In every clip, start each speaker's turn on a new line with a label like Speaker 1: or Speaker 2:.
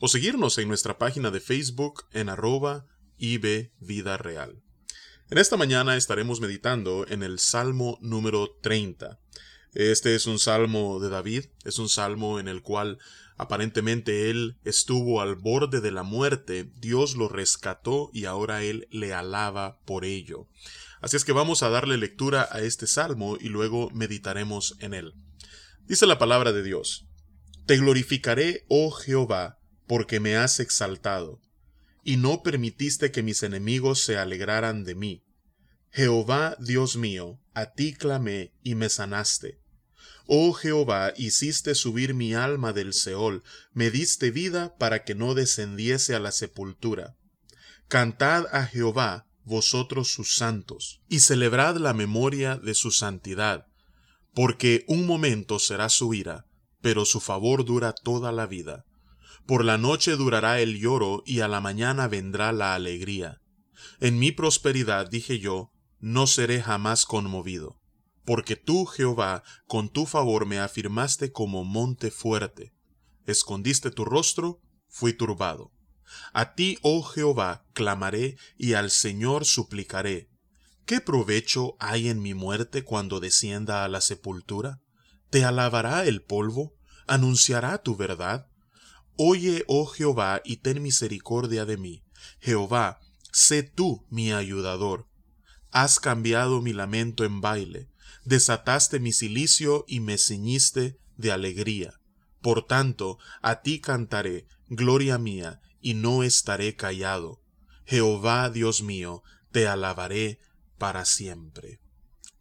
Speaker 1: o seguirnos en nuestra página de Facebook en arroba IB Vida Real. En esta mañana estaremos meditando en el Salmo número 30. Este es un salmo de David, es un salmo en el cual aparentemente él estuvo al borde de la muerte, Dios lo rescató y ahora él le alaba por ello. Así es que vamos a darle lectura a este salmo y luego meditaremos en él. Dice la palabra de Dios, Te glorificaré, oh Jehová, porque me has exaltado, y no permitiste que mis enemigos se alegraran de mí. Jehová Dios mío, a ti clamé y me sanaste. Oh Jehová, hiciste subir mi alma del Seol, me diste vida para que no descendiese a la sepultura. Cantad a Jehová, vosotros sus santos, y celebrad la memoria de su santidad, porque un momento será su ira, pero su favor dura toda la vida. Por la noche durará el lloro y a la mañana vendrá la alegría. En mi prosperidad dije yo, no seré jamás conmovido. Porque tú, Jehová, con tu favor me afirmaste como monte fuerte. Escondiste tu rostro, fui turbado. A ti, oh Jehová, clamaré y al Señor suplicaré. ¿Qué provecho hay en mi muerte cuando descienda a la sepultura? ¿Te alabará el polvo? ¿Anunciará tu verdad? Oye, oh Jehová, y ten misericordia de mí. Jehová, sé tú mi ayudador. Has cambiado mi lamento en baile, desataste mi cilicio y me ceñiste de alegría. Por tanto, a ti cantaré, gloria mía, y no estaré callado. Jehová, Dios mío, te alabaré para siempre.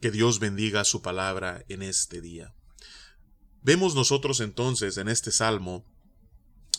Speaker 1: Que Dios bendiga su palabra en este día. Vemos nosotros entonces en este salmo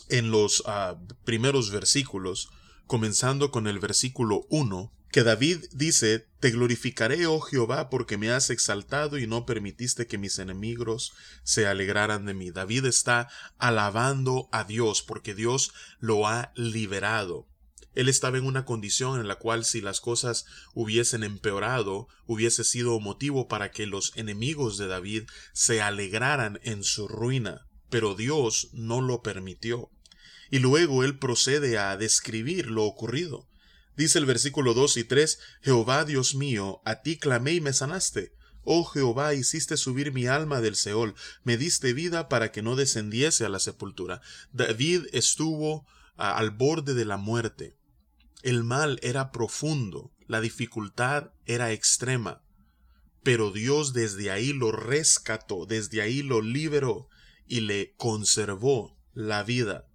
Speaker 1: en los ah, primeros versículos, comenzando con el versículo 1, que David dice, Te glorificaré, oh Jehová, porque me has exaltado y no permitiste que mis enemigos se alegraran de mí. David está alabando a Dios porque Dios lo ha liberado. Él estaba en una condición en la cual si las cosas hubiesen empeorado, hubiese sido motivo para que los enemigos de David se alegraran en su ruina, pero Dios no lo permitió y luego él procede a describir lo ocurrido. Dice el versículo 2 y 3, Jehová Dios mío, a ti clamé y me sanaste. Oh Jehová, hiciste subir mi alma del Seol, me diste vida para que no descendiese a la sepultura. David estuvo al borde de la muerte. El mal era profundo, la dificultad era extrema, pero Dios desde ahí lo rescató, desde ahí lo liberó y le conservó la vida.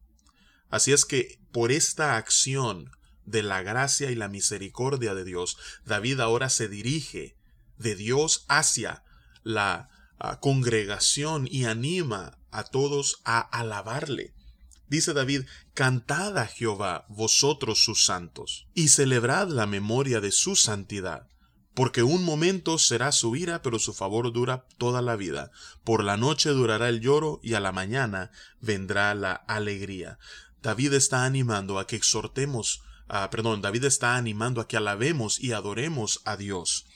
Speaker 1: Así es que por esta acción de la gracia y la misericordia de Dios, David ahora se dirige de Dios hacia la ah, congregación y anima a todos a alabarle. Dice David, Cantad a Jehová vosotros sus santos, y celebrad la memoria de su santidad, porque un momento será su ira, pero su favor dura toda la vida. Por la noche durará el lloro, y a la mañana vendrá la alegría. David está animando a que exhortemos, perdón, David está animando a que alabemos y adoremos a Dios.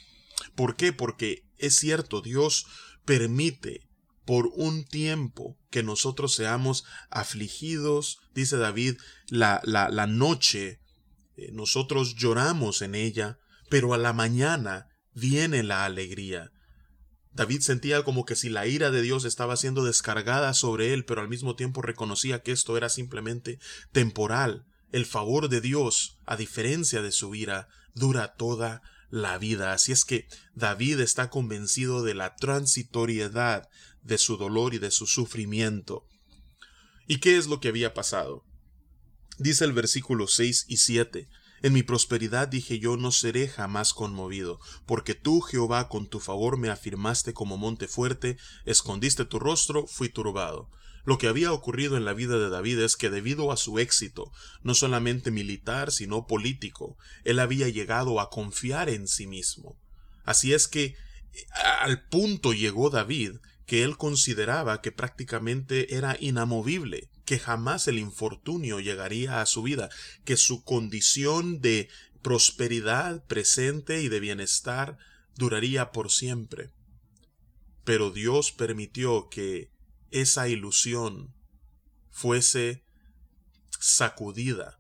Speaker 1: ¿Por qué? Porque es cierto, Dios permite por un tiempo que nosotros seamos afligidos, dice David, la, la, la noche, eh, nosotros lloramos en ella, pero a la mañana viene la alegría. David sentía como que si la ira de Dios estaba siendo descargada sobre él, pero al mismo tiempo reconocía que esto era simplemente temporal. El favor de Dios, a diferencia de su ira, dura toda la vida. Así es que David está convencido de la transitoriedad de su dolor y de su sufrimiento. ¿Y qué es lo que había pasado? Dice el versículo 6 y 7. En mi prosperidad dije yo no seré jamás conmovido, porque tú, Jehová, con tu favor me afirmaste como monte fuerte, escondiste tu rostro, fui turbado. Lo que había ocurrido en la vida de David es que debido a su éxito, no solamente militar, sino político, él había llegado a confiar en sí mismo. Así es que al punto llegó David que él consideraba que prácticamente era inamovible, que jamás el infortunio llegaría a su vida, que su condición de prosperidad presente y de bienestar duraría por siempre. Pero Dios permitió que esa ilusión fuese sacudida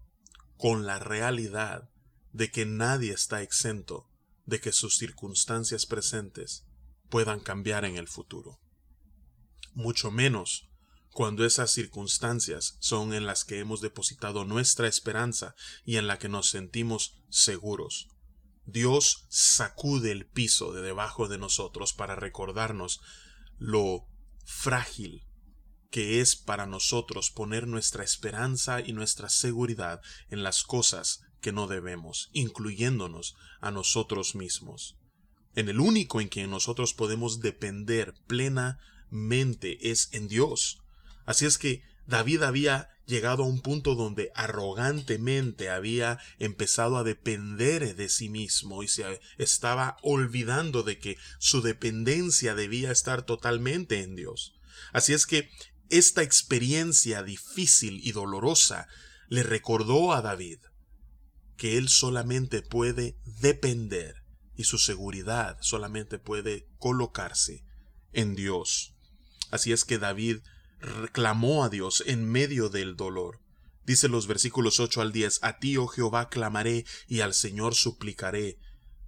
Speaker 1: con la realidad de que nadie está exento de que sus circunstancias presentes puedan cambiar en el futuro. Mucho menos cuando esas circunstancias son en las que hemos depositado nuestra esperanza y en la que nos sentimos seguros. Dios sacude el piso de debajo de nosotros para recordarnos lo frágil que es para nosotros poner nuestra esperanza y nuestra seguridad en las cosas que no debemos, incluyéndonos a nosotros mismos. En el único en quien nosotros podemos depender plenamente es en Dios. Así es que David había llegado a un punto donde arrogantemente había empezado a depender de sí mismo y se estaba olvidando de que su dependencia debía estar totalmente en Dios. Así es que esta experiencia difícil y dolorosa le recordó a David que él solamente puede depender y su seguridad solamente puede colocarse en Dios. Así es que David reclamó a Dios en medio del dolor. Dice los versículos 8 al 10, A ti, oh Jehová, clamaré y al Señor suplicaré.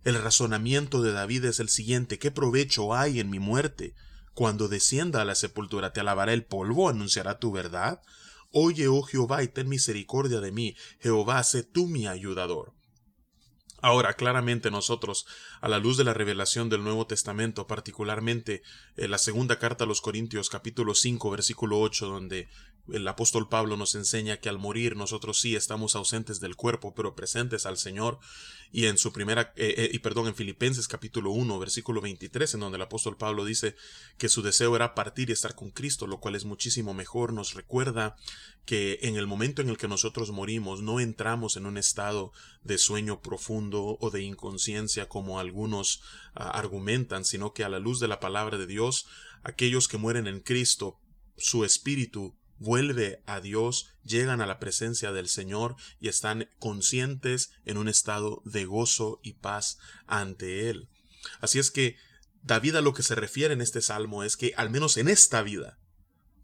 Speaker 1: El razonamiento de David es el siguiente, ¿qué provecho hay en mi muerte? Cuando descienda a la sepultura te alabará el polvo, anunciará tu verdad. Oye, oh Jehová, y ten misericordia de mí. Jehová, sé tú mi ayudador. Ahora, claramente nosotros, a la luz de la revelación del Nuevo Testamento, particularmente en eh, la segunda carta a los Corintios capítulo 5 versículo 8, donde el apóstol Pablo nos enseña que al morir nosotros sí estamos ausentes del cuerpo, pero presentes al Señor. Y en su primera, eh, eh, y perdón, en Filipenses capítulo 1, versículo 23, en donde el apóstol Pablo dice que su deseo era partir y estar con Cristo, lo cual es muchísimo mejor, nos recuerda que en el momento en el que nosotros morimos no entramos en un estado de sueño profundo o de inconsciencia como algunos ah, argumentan, sino que a la luz de la palabra de Dios, aquellos que mueren en Cristo, su espíritu vuelve a Dios, llegan a la presencia del Señor y están conscientes en un estado de gozo y paz ante Él. Así es que David a lo que se refiere en este salmo es que al menos en esta vida,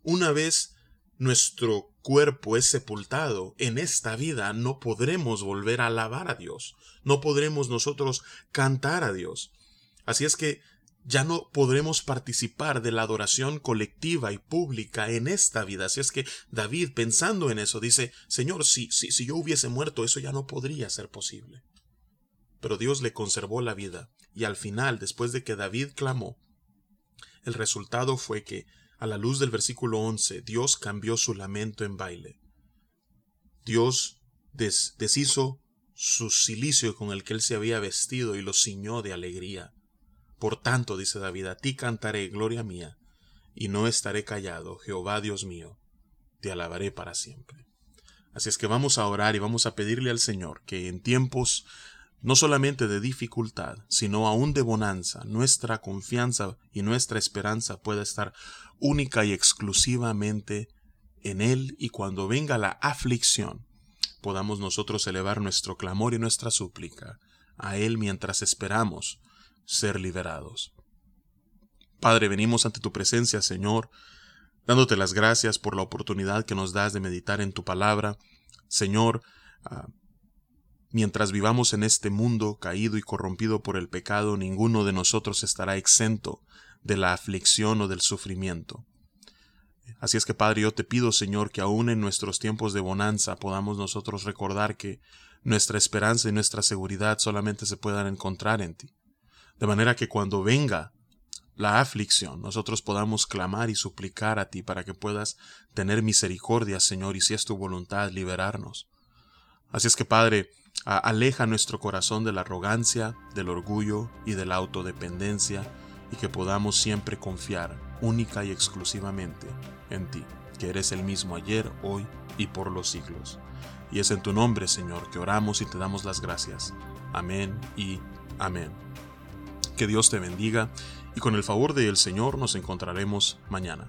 Speaker 1: una vez nuestro cuerpo es sepultado, en esta vida no podremos volver a alabar a Dios, no podremos nosotros cantar a Dios. Así es que ya no podremos participar de la adoración colectiva y pública en esta vida. Así es que David, pensando en eso, dice, Señor, si, si, si yo hubiese muerto, eso ya no podría ser posible. Pero Dios le conservó la vida, y al final, después de que David clamó, el resultado fue que, a la luz del versículo 11, Dios cambió su lamento en baile. Dios deshizo su silicio con el que él se había vestido y lo ciñó de alegría. Por tanto, dice David, a ti cantaré, gloria mía, y no estaré callado, Jehová Dios mío, te alabaré para siempre. Así es que vamos a orar y vamos a pedirle al Señor que en tiempos no solamente de dificultad, sino aún de bonanza, nuestra confianza y nuestra esperanza pueda estar única y exclusivamente en Él y cuando venga la aflicción, podamos nosotros elevar nuestro clamor y nuestra súplica a Él mientras esperamos ser liberados. Padre, venimos ante tu presencia, Señor, dándote las gracias por la oportunidad que nos das de meditar en tu palabra. Señor, ah, mientras vivamos en este mundo caído y corrompido por el pecado, ninguno de nosotros estará exento de la aflicción o del sufrimiento. Así es que, Padre, yo te pido, Señor, que aún en nuestros tiempos de bonanza podamos nosotros recordar que nuestra esperanza y nuestra seguridad solamente se puedan encontrar en ti de manera que cuando venga la aflicción, nosotros podamos clamar y suplicar a ti para que puedas tener misericordia, Señor, y si es tu voluntad, liberarnos. Así es que, Padre, aleja nuestro corazón de la arrogancia, del orgullo y de la autodependencia, y que podamos siempre confiar única y exclusivamente en ti. que eres el mismo ayer, hoy y por los siglos. Y es en tu nombre, Señor, que oramos y te damos las gracias. Amén y amén. Que Dios te bendiga y con el favor del Señor nos encontraremos mañana.